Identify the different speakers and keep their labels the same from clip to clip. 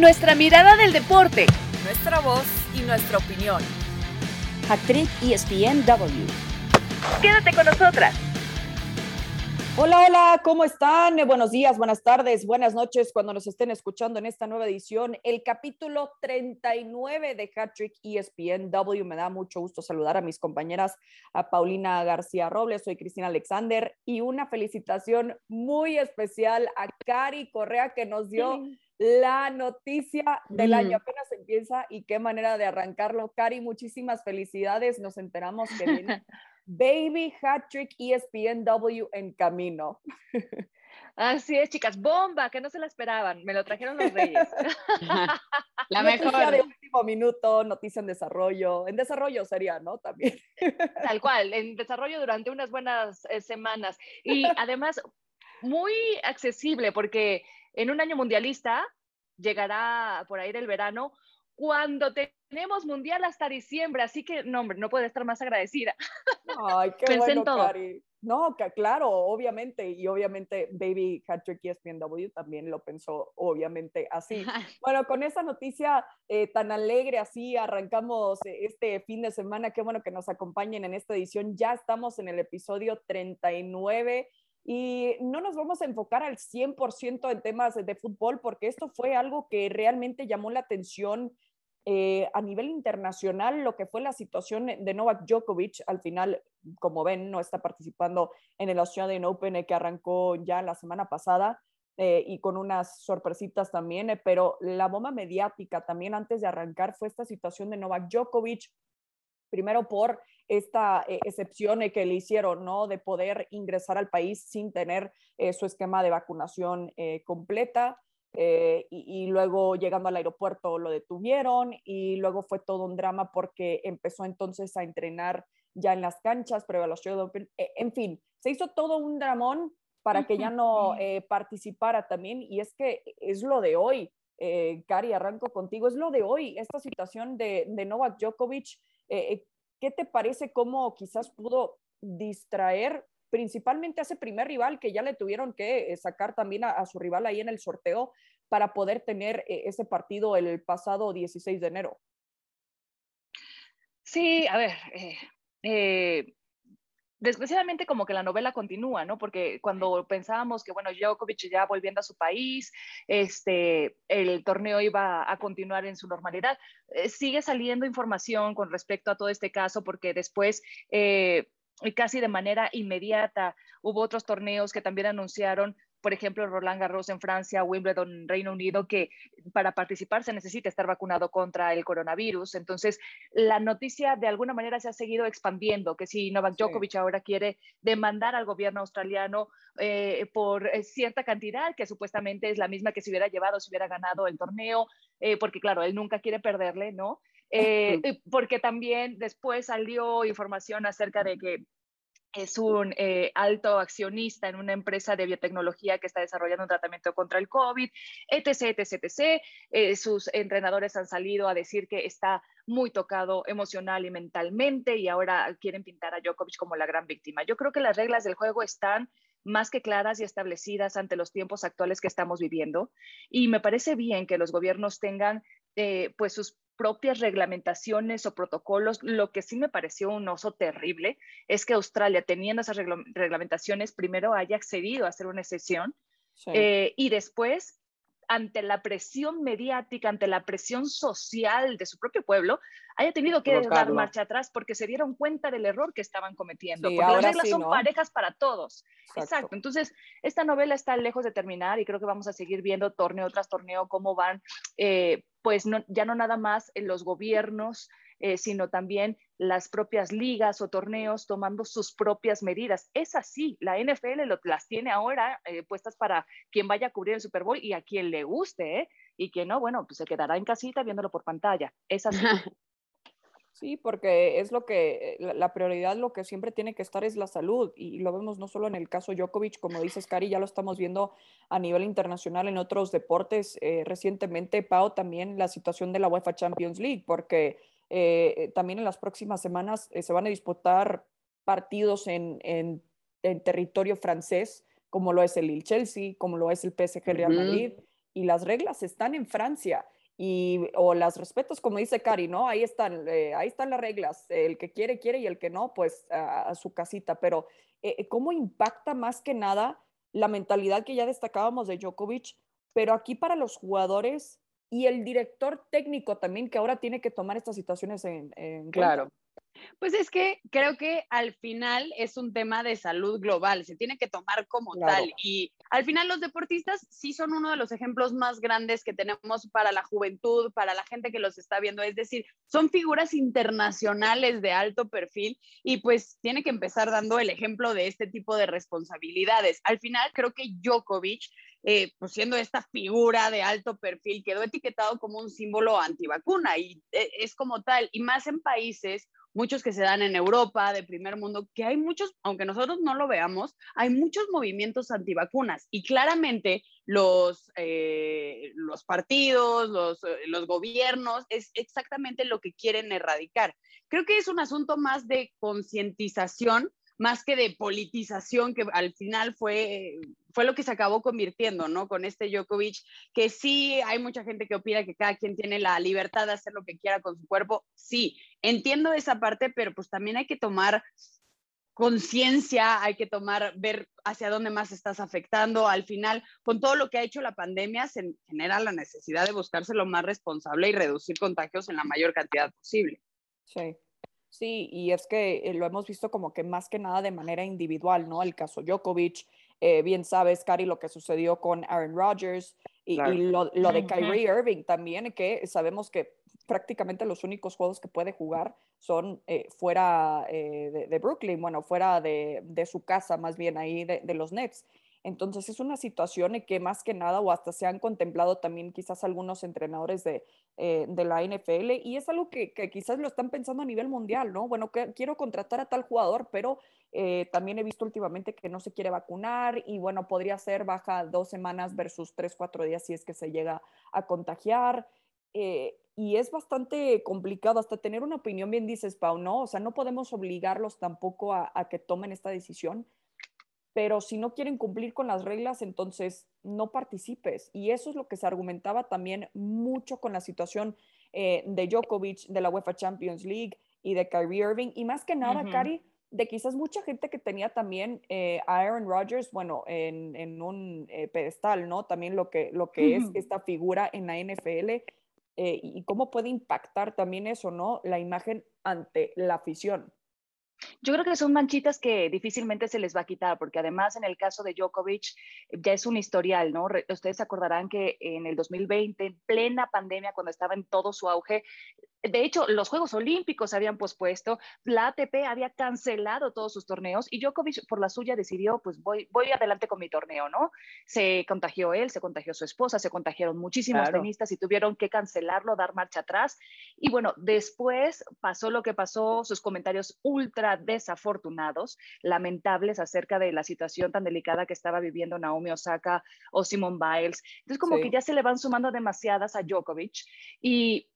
Speaker 1: Nuestra mirada del deporte,
Speaker 2: nuestra voz y nuestra opinión.
Speaker 3: Actriz ESPNW.
Speaker 1: Quédate con nosotras.
Speaker 4: Hola, hola, ¿cómo están? Buenos días, buenas tardes, buenas noches cuando nos estén escuchando en esta nueva edición, el capítulo 39 de Hattrick ESPNW. Me da mucho gusto saludar a mis compañeras, a Paulina García Robles, soy Cristina Alexander y una felicitación muy especial a Cari Correa que nos dio la noticia del año. Mm. Apenas empieza y qué manera de arrancarlo. Cari, muchísimas felicidades. Nos enteramos que viene Baby Hat Trick ESPNW en camino.
Speaker 5: Así es, chicas, bomba, que no se la esperaban, me lo trajeron los reyes.
Speaker 4: la noticia mejor. de último minuto, noticia en desarrollo, en desarrollo sería, ¿no? También.
Speaker 5: Tal cual, en desarrollo durante unas buenas eh, semanas. Y además, muy accesible, porque en un año mundialista llegará por ahí del verano, cuando tenemos mundial hasta diciembre, así que no, hombre, no puede estar más agradecida.
Speaker 4: Ay, qué bueno, Cari. No, que, claro, obviamente, y obviamente Baby Patrick ESPNW también lo pensó, obviamente, así. Bueno, con esa noticia eh, tan alegre, así arrancamos este fin de semana. Qué bueno que nos acompañen en esta edición. Ya estamos en el episodio 39 y no nos vamos a enfocar al 100% en temas de fútbol porque esto fue algo que realmente llamó la atención eh, a nivel internacional, lo que fue la situación de Novak Djokovic. Al final, como ven, no está participando en el Australian Open eh, que arrancó ya la semana pasada. Eh, y con unas sorpresitas también, pero la bomba mediática también antes de arrancar fue esta situación de Novak Djokovic, primero por esta eh, excepción que le hicieron, ¿no? De poder ingresar al país sin tener eh, su esquema de vacunación eh, completa. Y, luego llegando al aeropuerto lo detuvieron y luego fue todo un drama porque empezó entonces a entrenar ya en las canchas, Open. en fin, se hizo todo un dramón para que ya no participara también y es que es lo de hoy. Cari, arranco contigo, es lo de hoy, esta situación de, de Novak Djokovic, ¿Qué te parece cómo quizás pudo distraer principalmente a ese primer rival que ya le tuvieron que eh, sacar también a, su rival ahí en el sorteo para poder tener eh, ese partido el pasado 16 de enero?
Speaker 5: Sí, a ver, eh, desgraciadamente como que la novela continúa, ¿no? Porque cuando pensábamos que, bueno, Djokovic ya volviendo a su país, este, el torneo iba a continuar en su normalidad, eh, sigue saliendo información con respecto a todo este caso porque después... Eh, casi de manera inmediata hubo otros torneos que también anunciaron por ejemplo, Roland Garros en Francia, Wimbledon, Reino Unido, que para participar se necesita estar vacunado contra el coronavirus. Entonces, la noticia de alguna manera se ha seguido expandiendo, que si Novak Djokovic ahora quiere demandar al gobierno australiano eh, por eh, cierta cantidad, que supuestamente es la misma que se hubiera llevado si hubiera ganado el torneo, eh, porque claro, él nunca quiere perderle, ¿no? porque también después salió información acerca de que es un eh, alto accionista en una empresa de biotecnología que está desarrollando un tratamiento contra el COVID, etc., etc., etc. Eh, sus entrenadores han salido a decir que está muy tocado emocional y mentalmente y ahora quieren pintar a Djokovic como la gran víctima. Yo creo que las reglas del juego están más que claras y establecidas ante los tiempos actuales que estamos viviendo y me parece bien que los gobiernos tengan eh, pues sus propias reglamentaciones o protocolos. Lo que sí me pareció un oso terrible es que Australia, teniendo esas reglamentaciones, primero haya accedido a hacer una excepción eh, y después ante la presión mediática, ante la presión social de su propio pueblo, haya tenido que dar marcha atrás porque se dieron cuenta del error que estaban cometiendo. porque las reglas son parejas para todos. Exacto. Entonces, esta novela está lejos de terminar y creo que vamos a seguir viendo torneo tras torneo cómo van eh, pues ya no nada más en los gobiernos, eh, sino también las propias ligas o torneos tomando sus propias medidas. Es así, la NFL las tiene ahora eh, puestas para quien vaya a cubrir el Super Bowl y a quien le guste, ¿eh? y quien no, bueno, pues se quedará en casita viéndolo por pantalla. Es así.
Speaker 4: Sí, porque es lo que, la prioridad, lo que siempre tiene que estar es la salud y lo vemos no solo en el caso Djokovic, como dices, Cari, ya lo estamos viendo a nivel internacional en otros deportes. Eh, recientemente, Pau, también la situación de la UEFA Champions League, porque eh, también en las próximas semanas eh, se van a disputar partidos en, en, territorio francés, como lo es el Chelsea, como lo es el PSG Real Madrid y las reglas están en Francia y o las respetos como dice Cari, ¿no? Ahí están, eh, ahí están las reglas, el que quiere quiere y el que no, pues a, su casita, pero eh, ¿cómo impacta más que nada la mentalidad que ya destacábamos de Djokovic, pero aquí para los jugadores y el director técnico también que ahora tiene que tomar estas situaciones en, en
Speaker 6: claro. Pues es que creo que al final es un tema de salud global, se tiene que tomar como tal. Y al final los deportistas sí son uno de los ejemplos más grandes que tenemos para la juventud, para la gente que los está viendo. Es decir, son figuras internacionales de alto perfil y pues tiene que empezar dando el ejemplo de este tipo de responsabilidades. Al final creo que Djokovic eh, pues siendo esta figura de alto perfil, quedó etiquetado como un símbolo antivacuna y eh, es como tal, y más en países muchos que se dan en Europa, de primer mundo, que hay muchos, aunque nosotros no lo veamos, hay muchos movimientos antivacunas y claramente los, eh, los partidos, los, eh, los gobiernos, es exactamente lo que quieren erradicar. Creo que es un asunto más de concientización más que de politización, que al final fue, fue lo que se acabó convirtiendo, ¿no? Con este Djokovic, que sí hay mucha gente que opina que cada quien tiene la libertad de hacer lo que quiera con su cuerpo. Sí, entiendo esa parte, pero pues también hay que tomar conciencia, hay que tomar, ver hacia dónde más estás afectando. Al final, con todo lo que ha hecho la pandemia, se genera la necesidad de buscarse lo más responsable y reducir contagios en la mayor cantidad posible.
Speaker 4: Sí. Sí, y es que eh, lo hemos visto como que más que nada de manera individual, ¿no? El caso Djokovic, eh, bien sabes, Cari, lo que sucedió con Aaron Rodgers y, lo, de Kyrie Irving también, que sabemos que prácticamente los únicos juegos que puede jugar son eh, fuera de, Brooklyn, bueno, fuera de, su casa, más bien ahí de, de los Nets. Entonces es una situación que más que nada, o hasta se han contemplado también quizás algunos entrenadores de, eh, la NFL, y es algo que, quizás lo están pensando a nivel mundial, ¿no? Bueno, quiero contratar a tal jugador, pero eh, también he visto últimamente que no se quiere vacunar y bueno, podría ser baja dos semanas versus tres, cuatro días si es que se llega a contagiar. Eh, y es bastante complicado hasta tener una opinión, bien dices, Pau, ¿no? O sea, no podemos obligarlos tampoco a que tomen esta decisión pero si no quieren cumplir con las reglas, entonces no participes. Y eso es lo que se argumentaba también mucho con la situación eh, de Djokovic, de la UEFA Champions League y de Kyrie Irving. Y más que nada, Cari, de quizás mucha gente que tenía también eh, a Aaron Rodgers, bueno, en, un eh, pedestal, ¿no? También lo que, lo que es esta figura en la NFL y cómo puede impactar también eso, ¿no? La imagen ante la afición.
Speaker 5: Yo creo que son manchitas que difícilmente se les va a quitar, porque además en el caso de Djokovic ya es un historial, ¿no? Ustedes acordarán que en el 2020, en plena pandemia, cuando estaba en todo su auge, de hecho, los Juegos Olímpicos habían pospuesto, la ATP había cancelado todos sus torneos y Djokovic por la suya decidió, pues voy, voy adelante con mi torneo, ¿no? Se contagió él, se contagió su esposa, se contagiaron muchísimos tenistas y tuvieron que cancelarlo, dar marcha atrás. Y bueno, después pasó lo que pasó, sus comentarios ultra desafortunados, lamentables acerca de la situación tan delicada que estaba viviendo Naomi Osaka o Simone Biles. Entonces, como que ya se le van sumando demasiadas a Djokovic y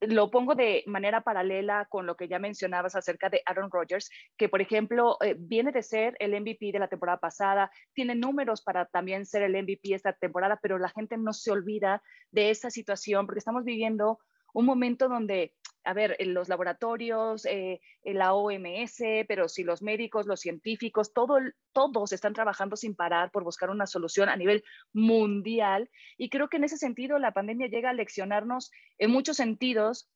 Speaker 5: lo pongo de manera paralela con lo que ya mencionabas acerca de Aaron Rodgers, que por ejemplo eh, viene de ser el MVP de la temporada pasada, tiene números para también ser el MVP esta temporada, pero la gente no se olvida de esa situación porque estamos viviendo un momento donde a ver, los laboratorios, eh, la OMS, pero si los médicos, los científicos, todo, todos están trabajando sin parar por buscar una solución a nivel mundial. Y creo que en ese sentido la pandemia llega a leccionarnos en muchos sentidos.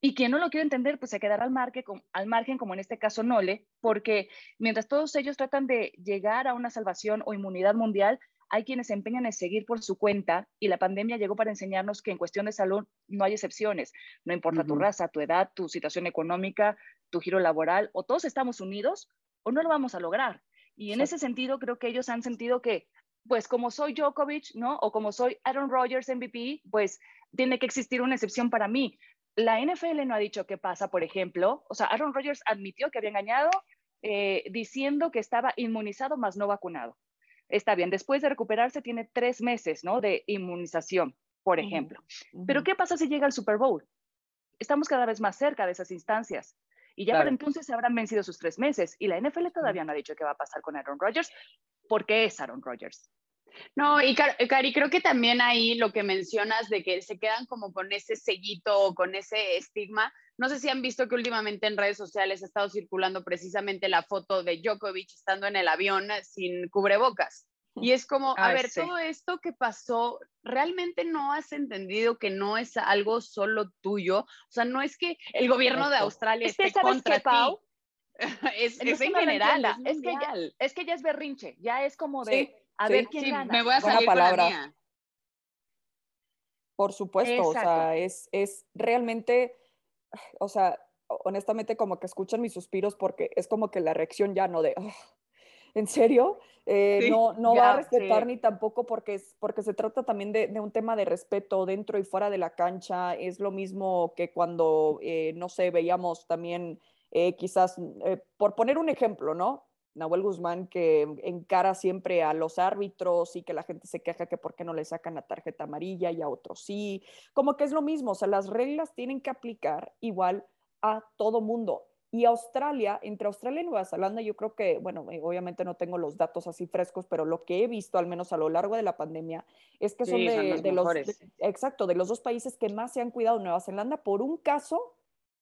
Speaker 5: Y quien no lo quiere entender, pues se quedará al, margen, al margen, como en este caso Nole, porque mientras todos ellos tratan de llegar a una salvación o inmunidad mundial, hay quienes se empeñan en seguir por su cuenta y la pandemia llegó para enseñarnos que en cuestión de salud no hay excepciones. No importa tu raza, tu edad, tu situación económica, tu giro laboral, o todos estamos unidos o no lo vamos a lograr. Y en ese sentido creo que ellos han sentido que, pues como soy Djokovic, ¿no? O como soy Aaron Rodgers MVP, pues tiene que existir una excepción para mí. La NFL no ha dicho qué pasa, por ejemplo. O sea, Aaron Rodgers admitió que había engañado eh, diciendo que estaba inmunizado más no vacunado está bien, después de recuperarse tiene tres meses, ¿no? De inmunización, por ejemplo. Pero ¿qué pasa si llega el Super Bowl? Estamos cada vez más cerca de esas instancias. Y ya por entonces se habrán vencido sus tres meses. Y la NFL todavía no ha dicho qué va a pasar con Aaron Rodgers, porque es Aaron Rodgers.
Speaker 6: No, y Cari, creo que también ahí lo que mencionas de que se quedan como con ese sellito o con ese estigma. No sé si han visto que últimamente en redes sociales ha estado circulando precisamente la foto de Djokovic estando en el avión sin cubrebocas. Y es como, a ver, todo esto que pasó, ¿realmente no has entendido que no es algo solo tuyo? O sea, no es que el gobierno de Australia esté contra ti.
Speaker 5: es, en general, es, que ya, es que ya es berrinche, ya es como de, a ver quién gana.
Speaker 6: Me voy a salir palabra.
Speaker 4: Por supuesto, o sea, es, es realmente, o sea, honestamente como que escuchan mis suspiros porque es como que la reacción ya no de, ¿en serio? Eh, no no va a respetar ni tampoco porque, es, porque se trata también de, de, un tema de respeto dentro y fuera de la cancha. Es lo mismo que cuando, eh, no sé, veíamos también eh, quizás, por poner un ejemplo, ¿no? Nahuel Guzmán que encara siempre a los árbitros y que la gente se queja que por qué no le sacan la tarjeta amarilla y a otros sí. Como que es lo mismo, o sea, las reglas tienen que aplicar igual a todo mundo. Y Australia, entre Australia y Nueva Zelanda, yo creo que, bueno, eh, obviamente no tengo los datos así frescos, pero lo que he visto, al menos a lo largo de la pandemia, es que son, de, los, exacto, de los dos países que más se han cuidado. Nueva Zelanda, por un caso,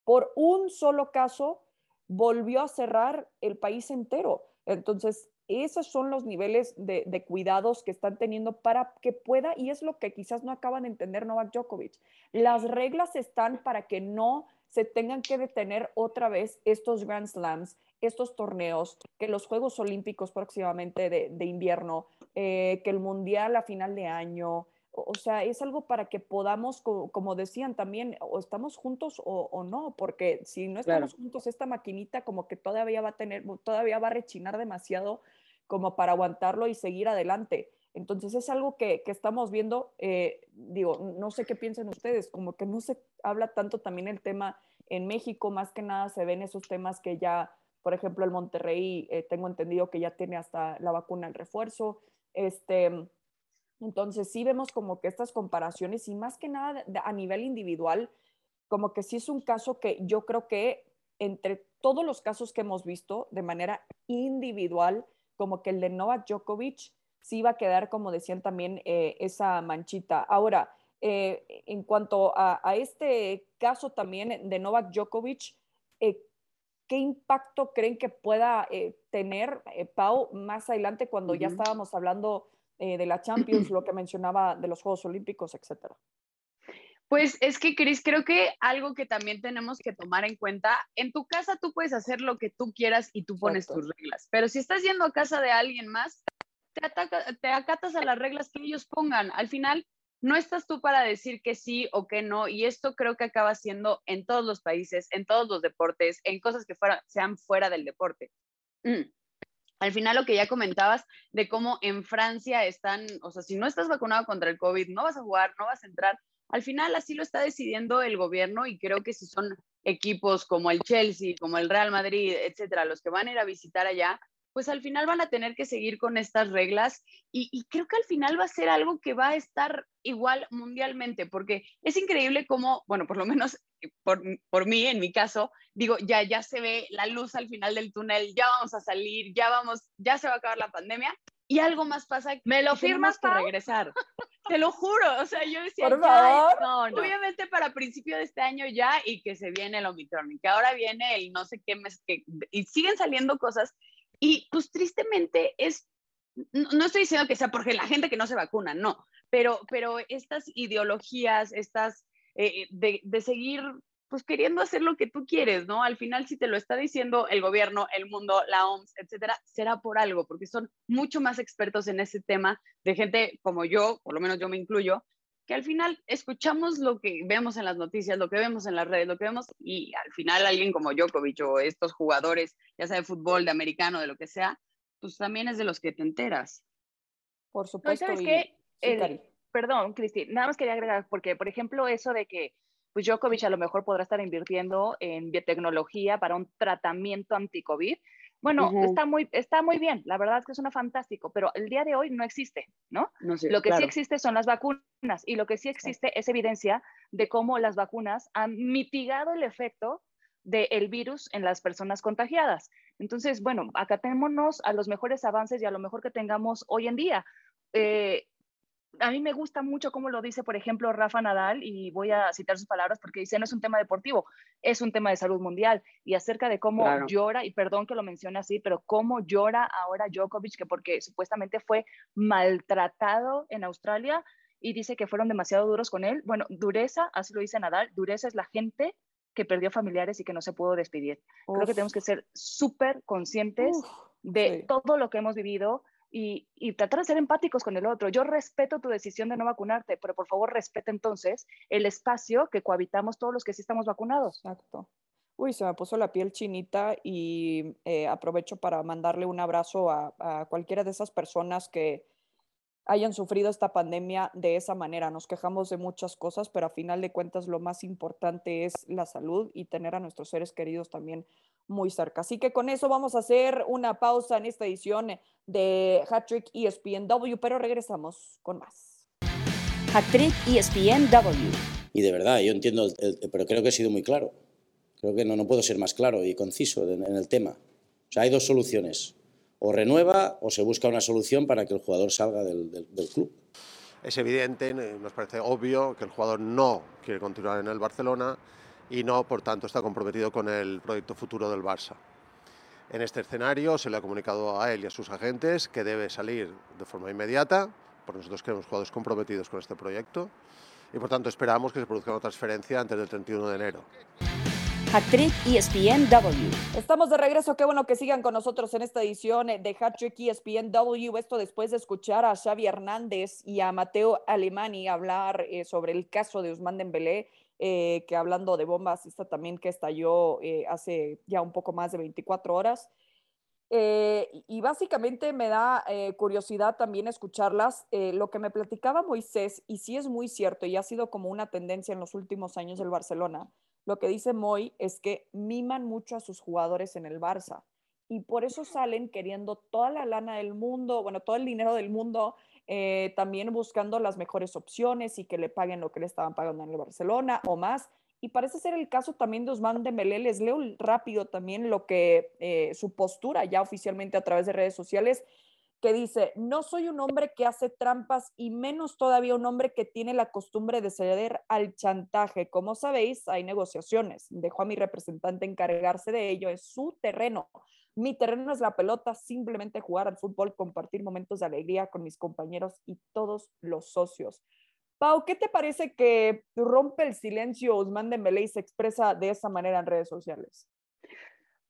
Speaker 4: por un solo caso, volvió a cerrar el país entero. Entonces, esos son los niveles de, cuidados que están teniendo para que pueda, y es lo que quizás no acaban de entender Novak Djokovic. Las reglas están para que no se tengan que detener otra vez estos Grand Slams, estos torneos, que los Juegos Olímpicos próximamente de, invierno, eh, que el Mundial a final de año. O sea, es algo para que podamos, como, decían también, o estamos juntos o, no, porque si no estamos juntos, esta maquinita como que todavía va a tener, todavía va a rechinar demasiado como para aguantarlo y seguir adelante. Entonces es algo que, estamos viendo, eh, digo, no sé qué piensan ustedes, como que no se habla tanto también el tema en México, más que nada se ven esos temas que ya, por ejemplo, el Monterrey, eh, tengo entendido que ya tiene hasta la vacuna el refuerzo, este, entonces sí vemos como que estas comparaciones y más que nada a nivel individual, como que sí es un caso que yo creo que entre todos los casos que hemos visto de manera individual, como que el de Novak Djokovic, sí va a quedar, como decían también, eh, esa manchita. Ahora, eh, en cuanto a, este caso también de Novak Djokovic, eh, ¿qué impacto creen que pueda tener Pau más adelante cuando ya estábamos hablando de la Champions, lo que mencionaba de los Juegos Olímpicos, etcétera?
Speaker 6: Pues es que, Cris, creo que algo que también tenemos que tomar en cuenta, en tu casa tú puedes hacer lo que tú quieras y tú pones tus reglas, pero si estás yendo a casa de alguien más, te, acatas a las reglas que ellos pongan. Al final, no estás tú para decir que sí o que no, y esto creo que acaba siendo en todos los países, en todos los deportes, en cosas que fuera, sean fuera del deporte. Mm. Al final, lo que ya comentabas de cómo en Francia están, o sea, si no estás vacunado contra el COVID, no vas a jugar, no vas a entrar. Al final, así lo está decidiendo el gobierno y creo que si son equipos como el Chelsea, como el Real Madrid, etcétera, los que van a ir a visitar allá, pues al final van a tener que seguir con estas reglas y, creo que al final va a ser algo que va a estar igual mundialmente, porque es increíble cómo, bueno, por lo menos por, por, mí, en mi caso, digo, ya, ya se ve la luz al final del túnel, ya vamos a salir, ya vamos, ya se va a acabar la pandemia y algo más pasa.
Speaker 5: ¿Me lo firmas
Speaker 6: que regresar? Te lo juro, o sea, yo decía, no, no. obviamente para principio de este año ya y que se viene el Omicron y que ahora viene el no sé qué mes, que, y siguen saliendo cosas y pues tristemente es, no, estoy diciendo que sea porque la gente que no se vacuna, no, pero, pero estas ideologías, estas eh, de, de seguir pues queriendo hacer lo que tú quieres, ¿no? Al final, si te lo está diciendo el gobierno, el mundo, la OMS, etcétera, será por algo, porque son mucho más expertos en ese tema de gente como yo, por lo menos yo me incluyo, que al final escuchamos lo que vemos en las noticias, lo que vemos en las redes, lo que vemos, y al final alguien como Djokovic o estos jugadores, ya sea de fútbol, de americano, de lo que sea, pues también es de los que te enteras.
Speaker 4: Por supuesto.
Speaker 5: ¿sabes qué? perdón, Cristi, nada más quería agregar, porque, por ejemplo, eso de que pues Djokovic a lo mejor podrá estar invirtiendo en biotecnología para un tratamiento anti-COVID, bueno, está, muy, está muy bien, la verdad es que suena fantástico, pero el día de hoy no existe, ¿no? lo que sí existe son las vacunas y lo que sí existe es evidencia de cómo las vacunas han mitigado el efecto del virus en las personas contagiadas. Entonces, bueno, acatémonos a los mejores avances y a lo mejor que tengamos hoy en día. eh, a mí me gusta mucho cómo lo dice, por ejemplo, Rafa Nadal, y voy a citar sus palabras porque dice, no es un tema deportivo, es un tema de salud mundial, y acerca de cómo llora, y perdón que lo mencione así, pero cómo llora ahora Djokovic, que porque supuestamente fue maltratado en Australia, y dice que fueron demasiado duros con él. Bueno, dureza, así lo dice Nadal, dureza es la gente que perdió familiares y que no se pudo despedir. Creo que tenemos que ser súper conscientes de todo lo que hemos vivido, y, tratar de ser empáticos con el otro. Yo respeto tu decisión de no vacunarte, pero por favor respeta entonces el espacio que cohabitamos todos los que sí estamos vacunados.
Speaker 4: Exacto. Uy, se me puso la piel chinita y eh, aprovecho para mandarle un abrazo a, a, cualquiera de esas personas que hayan sufrido esta pandemia de esa manera. Nos quejamos de muchas cosas, pero a final de cuentas lo más importante es la salud y tener a nuestros seres queridos también muy cerca. Así que con eso vamos a hacer una pausa en esta edición de Hattrick ESPNW, pero regresamos con más.
Speaker 3: Hattrick ESPNW.
Speaker 7: Y de verdad, yo entiendo, pero creo que he sido muy claro. Creo que no, no puedo ser más claro y conciso en, el tema. O sea, hay dos soluciones. O renueva o se busca una solución para que el jugador salga del, del club.
Speaker 8: Es evidente, nos parece obvio que el jugador no quiere continuar en el Barcelona y no, por tanto, está comprometido con el proyecto futuro del Barça. En este escenario se le ha comunicado a él y a sus agentes que debe salir de forma inmediata, porque nosotros queremos jugadores comprometidos con este proyecto y por tanto esperamos que se produzca una transferencia antes del 31 de enero.
Speaker 3: Hattrick ESPNW.
Speaker 4: Estamos de regreso, qué bueno que sigan con nosotros en esta edición de Hattrick ESPNW. Esto después de escuchar a Xavi Hernández y a Mateo Alemani hablar eh, sobre el caso de Usman Dembélé eh, que hablando de bombas, esta también que estalló eh, hace ya un poco más de 24 horas. Eh, y básicamente me da curiosidad también escucharlas. lo que me platicaba Moisés, y sí es muy cierto, y ha sido como una tendencia en los últimos años del Barcelona, lo que dice Moy es que miman mucho a sus jugadores en el Barça. Y por eso salen queriendo toda la lana del mundo, bueno, todo el dinero del mundo eh, también buscando las mejores opciones y que le paguen lo que le estaban pagando en el Barcelona o más. Y parece ser el caso también de Usman Dembélé. Les leo rápido también lo que eh, su postura ya oficialmente a través de redes sociales, dice, no soy un hombre que hace trampas y menos todavía un hombre que tiene la costumbre de ceder al chantaje. Como sabéis, hay negociaciones. Dejo a mi representante encargarse de ello, es su terreno. Mi terreno es la pelota, simplemente jugar al fútbol, compartir momentos de alegría con mis compañeros y todos los socios. Pau, ¿qué te parece que rompe el silencio Usman Dembélé y se expresa de esa manera en redes sociales?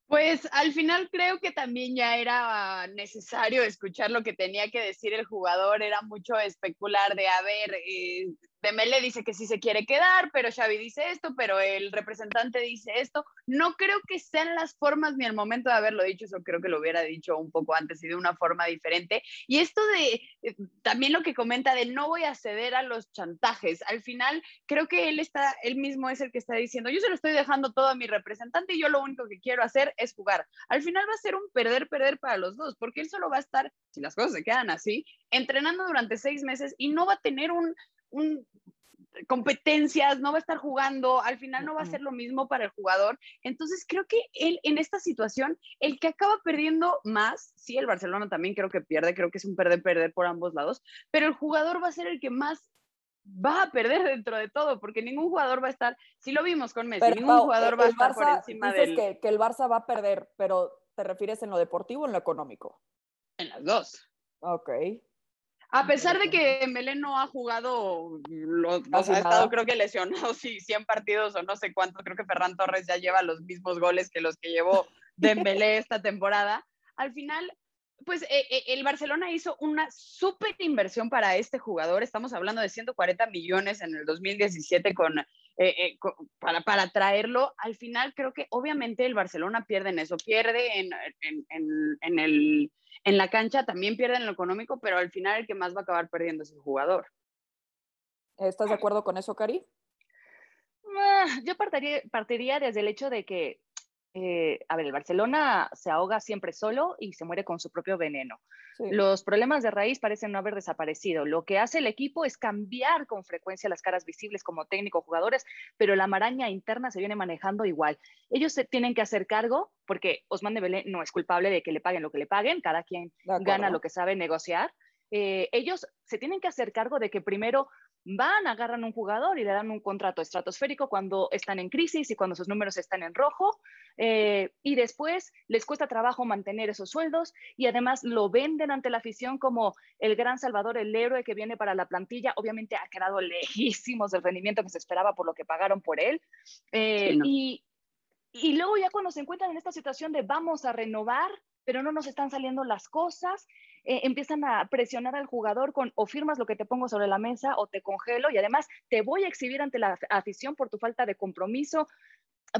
Speaker 6: Pues al final creo que también ya era necesario escuchar lo que tenía que decir el jugador, era mucho especular de, a ver, eh, Dembélé dice que sí se quiere quedar, pero Xavi dice esto, pero el representante dice esto. No creo que sean las formas ni el momento de haberlo dicho, eso creo que lo hubiera dicho un poco antes y de una forma diferente. Y esto de eh, también lo que comenta de no voy a ceder a los chantajes, al final creo que él está, él mismo es el que está diciendo, yo se lo estoy dejando todo a mi representante y yo lo único que quiero hacer es jugar. Al final va a ser un perder-perder para los dos, porque él solo va a estar, si las cosas se quedan así, entrenando durante seis meses y no va a tener un competencias, no va a estar jugando, al final no va a ser lo mismo para el jugador. Entonces creo que él en esta situación, el que acaba perdiendo más, sí, el Barcelona también creo que pierde, creo que es un perder-perder por ambos lados, pero el jugador va a ser el que más va a perder dentro de todo, porque ningún jugador va a estar, si lo vimos con Messi, ningún jugador va a estar por encima del...
Speaker 4: Que, que el Barça va a perder, pero ¿te refieres en lo deportivo o en lo económico?
Speaker 6: En las dos.
Speaker 4: Ok.
Speaker 6: A pesar de que Dembélé no ha jugado, los, ha estado creo que lesionado, sí, 100 partidos o no sé cuántos, creo que Ferran Torres ya lleva los mismos goles que los que llevó Dembélé esta temporada. Al final, pues eh, eh, el Barcelona hizo una súper inversión para este jugador, estamos hablando de 140 millones en el 2017 eh, con, para, para, traerlo. Al final creo que obviamente el Barcelona pierde en eso, pierde en, en, en el en la cancha también pierden lo económico, pero al final el que más va a acabar perdiendo es el jugador.
Speaker 4: ¿Estás de acuerdo con eso, Cari?
Speaker 5: Ah, yo partiría, partiría desde el hecho de que eh, a ver, el Barcelona se ahoga siempre solo y se muere con su propio veneno. Los problemas de raíz parecen no haber desaparecido. Lo que hace el equipo es cambiar con frecuencia las caras visibles como técnico, jugadores, pero la maraña interna se viene manejando igual. Ellos se tienen que hacer cargo porque Osman Dembélé no es culpable de que le paguen lo que le paguen, cada quien gana lo que sabe negociar. eh, ellos se tienen que hacer cargo de que primero van, agarran un jugador y le dan un contrato estratosférico cuando están en crisis y cuando sus números están en rojo, eh, y después les cuesta trabajo mantener esos sueldos y además lo venden ante la afición como el gran salvador, el héroe que viene para la plantilla. Obviamente ha quedado lejísimos del rendimiento que se esperaba por lo que pagaron por él. Eh, y, y luego ya cuando se encuentran en esta situación de vamos a renovar, pero no nos están saliendo las cosas, eh, empiezan a presionar al jugador con o firmas lo que te pongo sobre la mesa o te congelo y además te voy a exhibir ante la afición por tu falta de compromiso.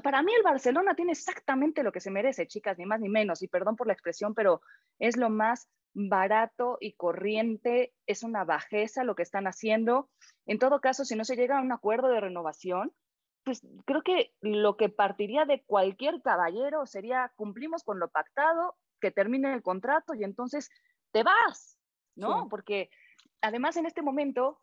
Speaker 5: Para mí el Barcelona tiene exactamente lo que se merece, chicas, ni más ni menos, y perdón por la expresión, pero es lo más barato y corriente, es una bajeza lo que están haciendo. En todo caso, si no se llega a un acuerdo de renovación, pues creo que lo que partiría de cualquier caballero sería cumplimos con lo pactado, que termine el contrato y entonces te vas, ¿no? Porque además en este momento,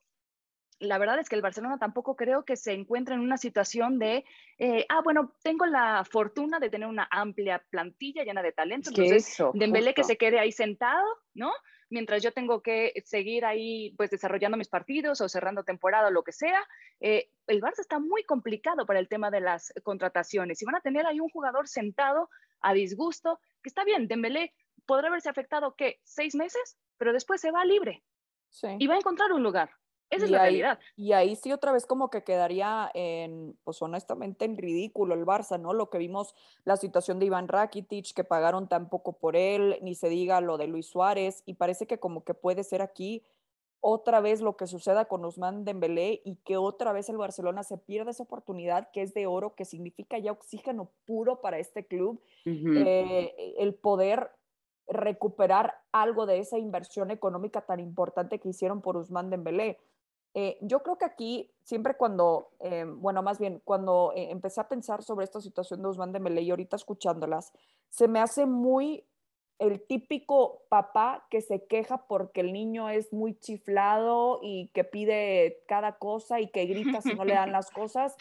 Speaker 5: la verdad es que el Barcelona tampoco creo que se encuentre en una situación de, eh, ah, bueno, tengo la fortuna de tener una amplia plantilla llena de talento, entonces eso, Dembélé que se quede ahí sentado, ¿no? Mientras yo tengo que seguir ahí, pues desarrollando mis partidos o cerrando temporada o lo que sea, eh, el Barça está muy complicado para el tema de las contrataciones y van a tener ahí un jugador sentado a disgusto que está bien, Dembélé podrá haberse afectado, ¿qué? ¿Seis meses? Pero después se va libre sí. y va a encontrar un lugar. Esa es la realidad.
Speaker 4: Y ahí sí otra vez como que quedaría en, pues honestamente en ridículo el Barça, ¿no? Lo que vimos, la situación de Iván Rakitic, que pagaron tan poco por él, ni se diga lo de Luis Suárez, y parece que como que puede ser aquí otra vez lo que suceda con Usman Dembélé y que otra vez el Barcelona se pierda esa oportunidad que es de oro, que significa ya oxígeno puro para este club, eh, el poder recuperar algo de esa inversión económica tan importante que hicieron por Usman Dembélé. Eh, yo creo que aquí, siempre cuando, eh, bueno, más bien, cuando empecé a pensar sobre esta situación de Usman Dembélé y ahorita escuchándolas, se me hace muy el típico papá que se queja porque el niño es muy chiflado y que pide cada cosa y que grita si no le dan las cosas,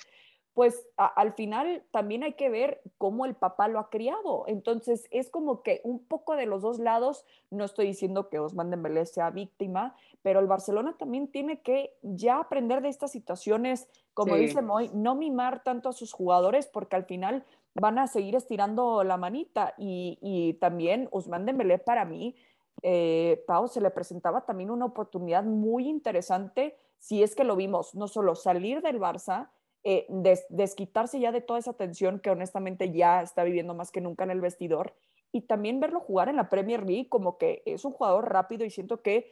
Speaker 4: pues al final también hay que ver cómo el papá lo ha criado. Entonces es como que un poco de los dos lados, no estoy diciendo que Osman Dembélé sea víctima, pero el Barcelona también tiene que ya aprender de estas situaciones, como dice Moy, no mimar tanto a sus jugadores porque al final van a seguir estirando la manita. Y, también Usman Dembélé para mí, eh, Pau, se le presentaba también una oportunidad muy interesante si es que lo vimos, no solo salir del Barça, eh, desquitarse ya de toda esa tensión que honestamente ya está viviendo más que nunca en el vestidor y también verlo jugar en la Premier League como que es un jugador rápido y siento que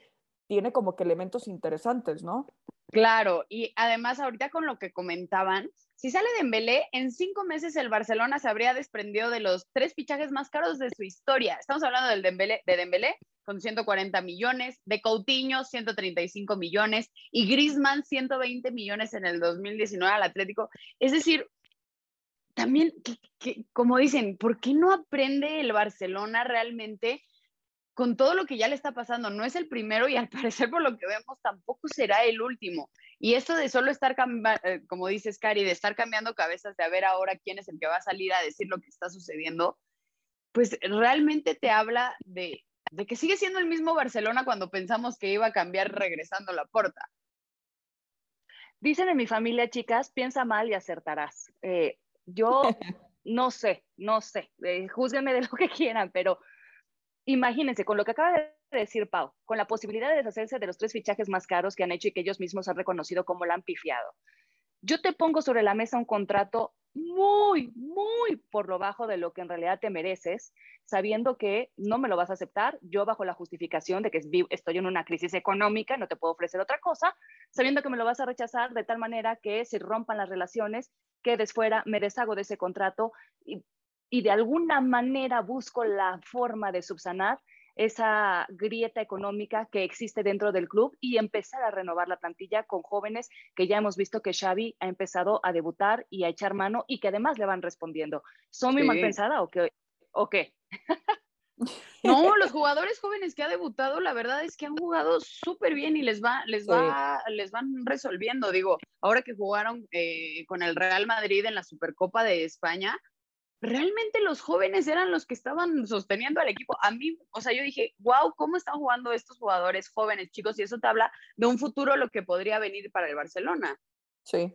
Speaker 4: tiene como que elementos interesantes, ¿no?
Speaker 6: Claro, y además ahorita con lo que comentaban, si sale Dembélé, en cinco meses el Barcelona se habría desprendido de los tres fichajes más caros de su historia. Estamos hablando del Dembélé, de Dembélé con 140 millones, de Coutinho 135 millones y Griezmann 120 millones en el 2019 al Atlético. Es decir, también, como dicen, ¿por qué no aprende el Barcelona realmente con todo lo que ya le está pasando? No es el primero y al parecer por lo que vemos tampoco será el último. Y esto de solo estar, eh, como dices, Cari, de estar cambiando cabezas, de a ver ahora quién es el que va a salir a decir lo que está sucediendo, pues realmente te habla de, que sigue siendo el mismo Barcelona cuando pensamos que iba a cambiar regresando la puerta.
Speaker 5: Dicen en mi familia, chicas, piensa mal y acertarás. Eh, yo no sé, no sé, eh, júzguenme de lo que quieran, pero imagínense, con lo que acaba de decir Pau, con la posibilidad de deshacerse de los tres fichajes más caros que han hecho y que ellos mismos han reconocido como la han pifiado. Yo te pongo sobre la mesa un contrato muy, muy por lo bajo de lo que en realidad te mereces, sabiendo que no me lo vas a aceptar, yo bajo la justificación de que estoy en una crisis económica, no te puedo ofrecer otra cosa, sabiendo que me lo vas a rechazar de tal manera que se rompan las relaciones, que desfuera me deshago de ese contrato y y de alguna manera busco la forma de subsanar esa grieta económica que existe dentro del club y empezar a renovar la plantilla con jóvenes que ya hemos visto que Xavi ha empezado a debutar y a echar mano y que además le van respondiendo. ¿Son muy mal pensada o qué? ¿O qué?
Speaker 6: No, los jugadores jóvenes que ha debutado, la verdad es que han jugado súper bien y les va, les va, les van resolviendo. Digo, ahora que jugaron eh, con el Real Madrid en la Supercopa de España, realmente los jóvenes eran los que estaban sosteniendo al equipo. A mí, o sea, yo dije, wow, ¿cómo están jugando estos jugadores jóvenes, chicos? Y eso te habla de un futuro lo que podría venir para el Barcelona.
Speaker 4: Sí,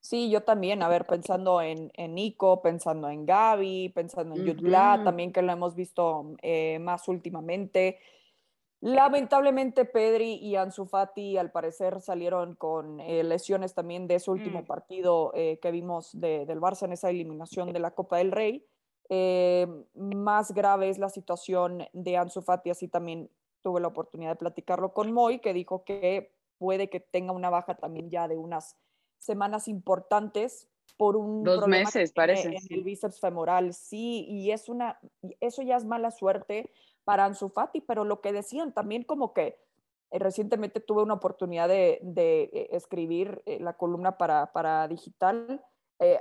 Speaker 4: sí, yo también, a ver, pensando en, en Nico, pensando en Gaby, pensando en Jutla, también que lo hemos visto eh, más últimamente. Lamentablemente Pedri y Ansu Fati al parecer salieron con eh, lesiones también de ese último mm. partido eh, que vimos del Barça en esa eliminación de la Copa del Rey. Eh, más grave es la situación de Ansu Fati, así también tuve la oportunidad de platicarlo con Moy, que dijo que puede que tenga una baja también ya de unas semanas importantes por un
Speaker 6: dos meses parece
Speaker 4: en el bíceps femoral, sí, y es una, eso ya es mala suerte para Ansu Fati, pero lo que decían también como que eh, recientemente tuve una oportunidad de, eh, escribir eh, la columna para, para digital,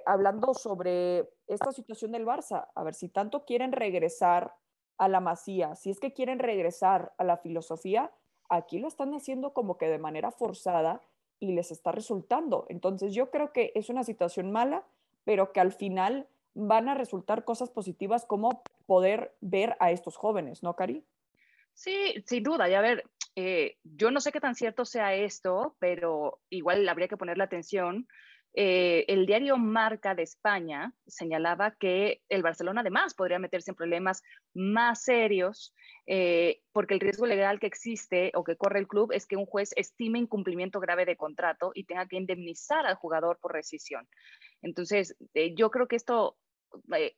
Speaker 4: hablando sobre esta situación del Barça, a ver si tanto quieren regresar a la masía, si es que quieren regresar a la filosofía, aquí lo están haciendo como que de manera forzada y les está resultando. Entonces yo creo que es una situación mala, pero que al final van a resultar cosas positivas como poder ver a estos jóvenes, ¿no, Cari?
Speaker 5: Sí, sin duda. Y a ver, eh, yo no sé qué tan cierto sea esto, pero igual habría que ponerle atención. Eh, el diario Marca de España señalaba que el Barcelona además podría meterse en problemas más serios eh, porque el riesgo legal que existe o que corre el club es que un juez estime incumplimiento grave de contrato y tenga que indemnizar al jugador por rescisión. Entonces, yo creo que esto eh,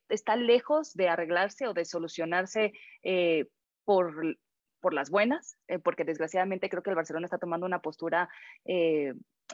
Speaker 5: está lejos de arreglarse o de solucionarse eh, por, por las buenas, eh, porque desgraciadamente creo que el Barcelona está tomando una postura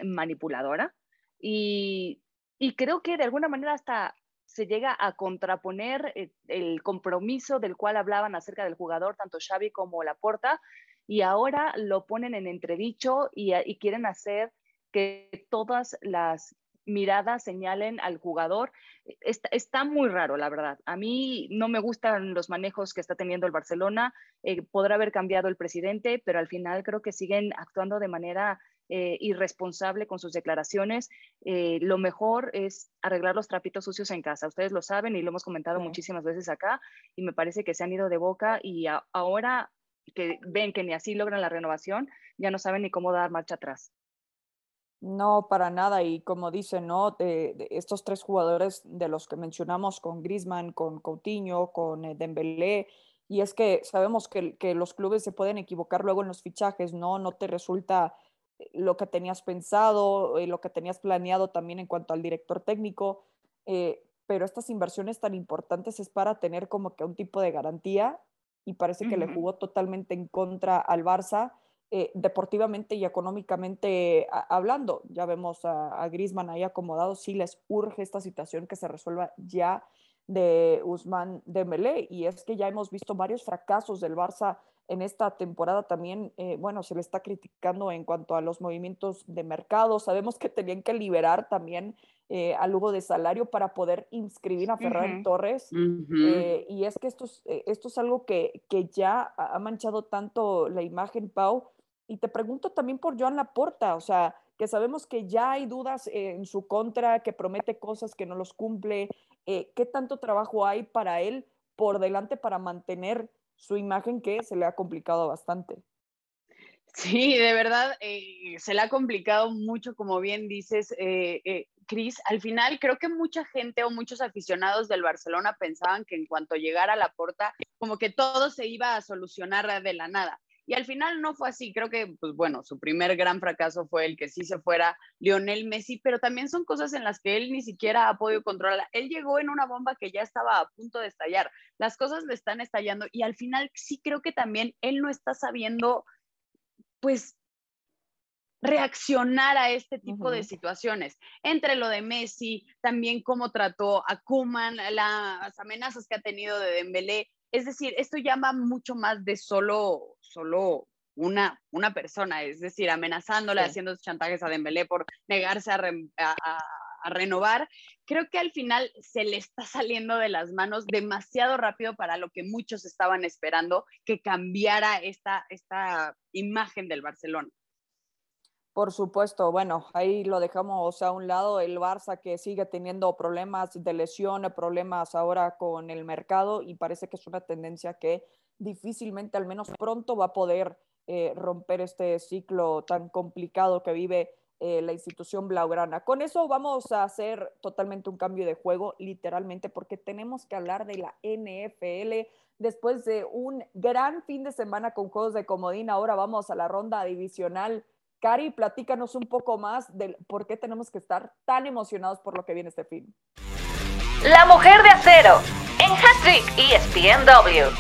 Speaker 5: manipuladora. Y, y, creo que de alguna manera hasta se llega a contraponer el compromiso del cual hablaban acerca del jugador, tanto Xavi como Laporta, y ahora lo ponen en entredicho y quieren hacer que todas las miradas señalen al jugador. Está, muy raro, la verdad. A mí no me gustan los manejos que está teniendo el Barcelona. Eh, podrá haber cambiado el presidente, pero al final creo que siguen actuando de manera eh, irresponsable con sus declaraciones. Eh, lo mejor es arreglar los trapitos sucios en casa. Ustedes lo saben y lo hemos comentado muchísimas veces acá y me parece que se han ido de boca y ahora que ven que ni así logran la renovación, ya no saben ni cómo dar marcha atrás.
Speaker 4: No, para nada. Y como dicen, ¿no? De, estos tres jugadores de los que mencionamos, con Griezmann, con Coutinho, con eh, Dembélé, y es que sabemos que, que, los clubes se pueden equivocar luego en los fichajes, ¿no? No te resulta eh, lo que tenías pensado, eh, lo que tenías planeado también en cuanto al director técnico, pero estas inversiones tan importantes es para tener como que un tipo de garantía y parece que le jugó totalmente en contra al Barça eh, deportivamente y económicamente hablando. Ya vemos a, a Grisman ahí acomodado, sí les urge esta situación que se resuelva ya de Usman Dembélé y es que ya hemos visto varios fracasos del Barça en esta temporada también, eh, bueno, se le está criticando en cuanto a los movimientos de mercado. Sabemos que tenían que liberar también eh, al Hugo de salario para poder inscribir a Ferran Torres. y es que esto es, esto es algo que, que, ya ha manchado tanto la imagen, Pau, y te pregunto también por Joan Laporta, o sea, que sabemos que ya hay dudas en su contra, que promete cosas que no los cumple. Eh, ¿Qué tanto trabajo hay para él por delante para mantener su imagen que se le ha complicado bastante?
Speaker 6: Sí, de verdad, eh, se le ha complicado mucho, como bien dices, eh, Cris. Al final, creo que mucha gente o muchos aficionados del Barcelona pensaban que en cuanto llegara a la porta, como que todo se iba a solucionar de la nada. Y al final no fue así. Creo que, pues bueno, su primer gran fracaso fue el que sí se fuera Lionel Messi, pero también son cosas en las que él ni siquiera ha podido controlar. Él llegó en una bomba que ya estaba a punto de estallar. Las cosas le están estallando y al final sí creo que también él no está sabiendo, pues, reaccionar a este tipo de situaciones. Entre lo de Messi, también cómo trató a Kuman, las amenazas que ha tenido de Dembélé. Es decir, esto llama mucho más de solo, solo una, una persona, es decir, amenazándole, haciendo chantajes a Dembélé por negarse a, renovar. Creo que al final se le está saliendo de las manos demasiado rápido para lo que muchos estaban esperando que cambiara esta, esta imagen del Barcelona.
Speaker 4: Por supuesto, bueno, ahí lo dejamos a un lado, el Barça que sigue teniendo problemas de lesión, problemas ahora con el mercado y parece que es una tendencia que difícilmente, al menos pronto, va a poder eh, romper este ciclo tan complicado que vive eh, la institución blaugrana. Con eso vamos a hacer totalmente un cambio de juego, literalmente, porque tenemos que hablar de la NFL después de un gran fin de semana con juegos de comodín. Ahora vamos a la ronda divisional Cari, platícanos un poco más de por qué tenemos que estar tan emocionados por lo que viene este fin.
Speaker 1: La mujer de acero en Hattrick ESPNW.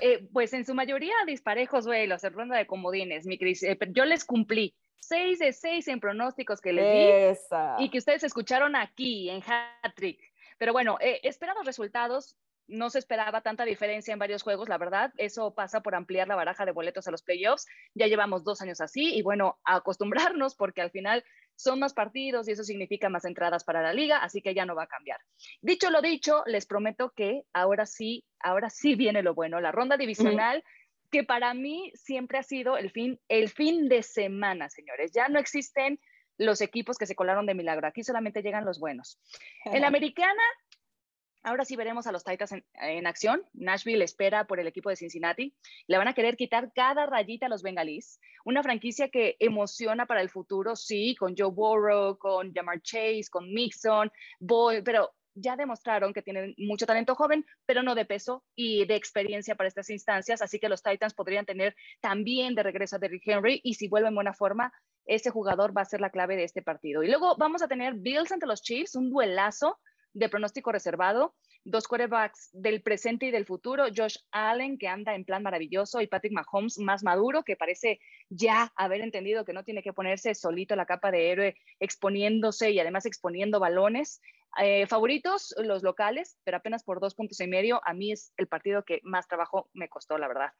Speaker 5: Eh, pues en su mayoría disparejos duelos en ronda de comodines, mi Cris. Eh, yo les cumplí seis de seis en pronósticos que les di y que ustedes escucharon aquí en Hattrick. Pero bueno, eh, esperados resultados no se esperaba tanta diferencia en varios juegos, la verdad. Eso pasa por ampliar la baraja de boletos a los playoffs. Ya llevamos dos años así y bueno, acostumbrarnos porque al final son más partidos y eso significa más entradas para la liga, así que ya no va a cambiar. Dicho lo dicho, les prometo que ahora sí, ahora sí viene lo bueno, la ronda divisional. que para mí siempre ha sido el fin, el fin de semana, señores. Ya no existen los equipos que se colaron de milagro. Aquí solamente llegan los buenos. En la americana, Ahora sí veremos a los Titans en, acción. Nashville espera por el equipo de Cincinnati. Le van a querer quitar cada rayita a los bengalíes. Una franquicia que emociona para el futuro, sí, con Joe Burrow, con Jamar Chase, con Mixon, Boy, pero ya demostraron que tienen mucho talento joven, pero no de peso y de experiencia para estas instancias. Así que los Titans podrían tener también de regreso a Derrick Henry y si vuelve en buena forma, ese jugador va a ser la clave de este partido. Y luego vamos a tener Bills ante los Chiefs, un duelazo de pronóstico reservado, dos quarterbacks del presente y del futuro, Josh Allen, que anda en plan maravilloso, y Patrick Mahomes, más maduro, que parece ya haber entendido que no tiene que ponerse solito la capa de héroe exponiéndose y además exponiendo balones. Eh, favoritos, los locales, pero apenas por dos puntos y medio. A mí es el partido que más trabajo me costó, la verdad.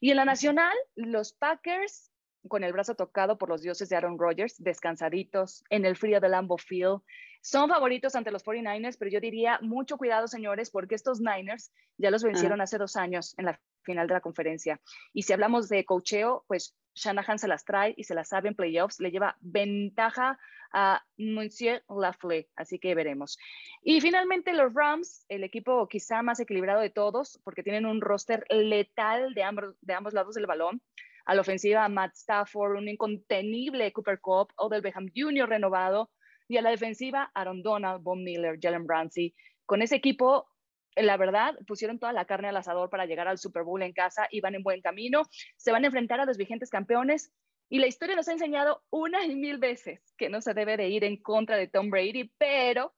Speaker 5: Y en la nacional, los Packers con el brazo tocado por los dioses de Aaron Rodgers, descansaditos en el frío de Lambeau Field. Son favoritos ante los 49ers, pero yo diría mucho cuidado, señores, porque estos Niners ya los vencieron hace dos años en la final de la conferencia. Y si hablamos de cocheo, pues Shanahan se las trae y se las sabe en playoffs, le lleva ventaja a Monsieur Lafleur, así que veremos. Y finalmente los Rams, el equipo quizá más equilibrado de todos, porque tienen un roster letal de ambos, de ambos lados del balón. A la ofensiva, Matt Stafford, un incontenible Cooper Cup, Odell Beckham Jr. renovado, y a la defensiva, Aaron Donald, Von Miller, Jalen Ramsey. Con ese equipo, la verdad, pusieron toda la carne al asador para llegar al Super Bowl en casa y van en buen camino. Se van a enfrentar a los vigentes campeones y la historia nos ha enseñado una y mil veces que no se debe de ir en contra de Tom Brady, pero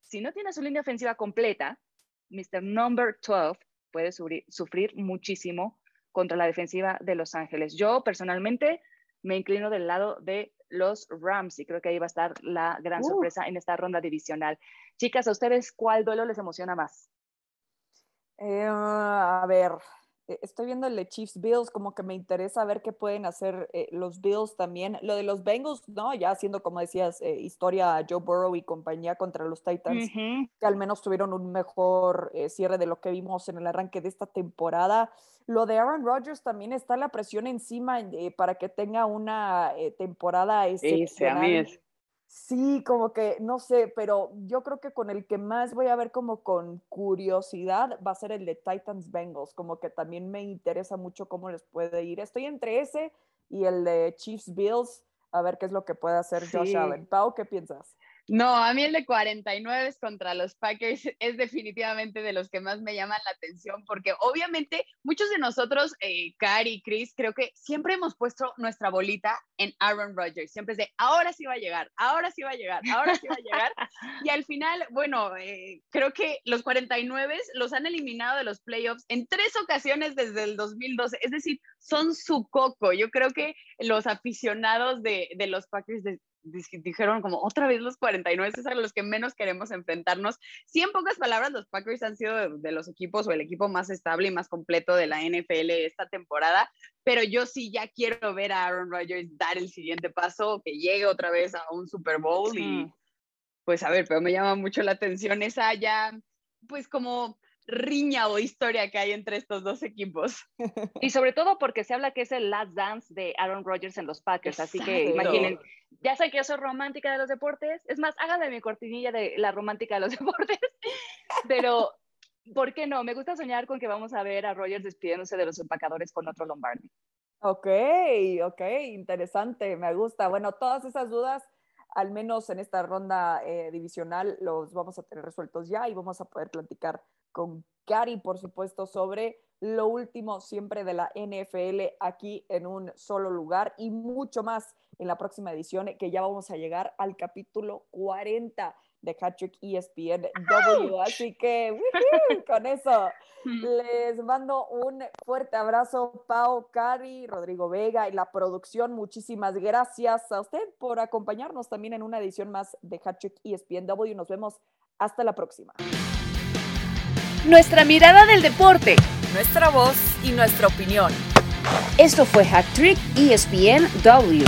Speaker 5: si no tiene su línea ofensiva completa, Mr. Number 12 puede sufrir muchísimo contra la defensiva de Los Ángeles. Yo personalmente me inclino del lado de los Rams y creo que ahí va a estar la gran uh. sorpresa en esta ronda divisional. Chicas, ¿a ustedes cuál duelo les emociona más?
Speaker 4: Eh, a ver, eh, estoy viendo el de Chiefs Bills, como que me interesa ver qué pueden hacer eh, los Bills también. Lo de los Bengals, ¿no? Ya haciendo, como decías, historia Joe Burrow y compañía contra los Titans, que al menos tuvieron un mejor cierre de lo que vimos en el arranque de esta temporada. Lo de Aaron Rodgers también está la presión encima eh, para que tenga una eh, temporada excepcional. Sí, como que, no sé, pero yo creo que con el que más voy a ver como con curiosidad va a ser el de Titans Bengals, como que también me interesa mucho cómo les puede ir. Estoy entre ese y el de Chiefs Bills, a ver qué es lo que puede hacer Josh Allen. Pau, ¿qué piensas?
Speaker 6: No, a mí el de 49 contra los Packers es definitivamente de los que más me llaman la atención, porque obviamente muchos de nosotros, eh, Cari y Chris, creo que siempre hemos puesto nuestra bolita en Aaron Rodgers. Siempre es de, ahora sí va a llegar, ahora sí va a llegar, ahora sí va a llegar. y al final, bueno, eh, creo que los 49 los han eliminado de los playoffs en tres ocasiones desde el 2012. Es decir, son su coco. Yo creo que los aficionados de, de los Packers de, dijeron como otra vez los 49 es a los que menos queremos enfrentarnos. Sí, en pocas palabras, los Packers han sido de, los equipos o el equipo más estable y más completo de la NFL esta temporada, pero yo sí ya quiero ver a Aaron Rodgers dar el siguiente paso, que llegue otra vez a un Super Bowl y pues a ver, pero me llama mucho la atención esa ya, pues como riña o historia que hay entre estos dos equipos.
Speaker 5: Y sobre todo porque se habla que es el last dance de Aaron Rodgers en los Packers, así que imaginen, ya sé que yo soy romántica de los deportes, es más, háganme mi cortinilla de la romántica de los deportes, pero ¿por qué no? Me gusta soñar con que vamos a ver a Rodgers despidiéndose de los empacadores con otro Lombardi.
Speaker 4: Ok, ok, interesante, me gusta. Bueno, todas esas dudas al menos en esta ronda eh, divisional los vamos a tener resueltos ya y vamos a poder platicar con Gary, por supuesto, sobre lo último siempre de la NFL aquí en un solo lugar y mucho más en la próxima edición, que ya vamos a llegar al capítulo 40 de Hattrick ESPN W. Así que con eso les mando un fuerte abrazo, Pau, Cari, Rodrigo Vega y la producción. Muchísimas gracias a usted por acompañarnos también en una edición más de Hattrick ESPN W. Nos vemos hasta la próxima.
Speaker 1: Nuestra mirada del deporte,
Speaker 2: nuestra voz y nuestra opinión.
Speaker 3: Esto fue Hat Trick ESPN W.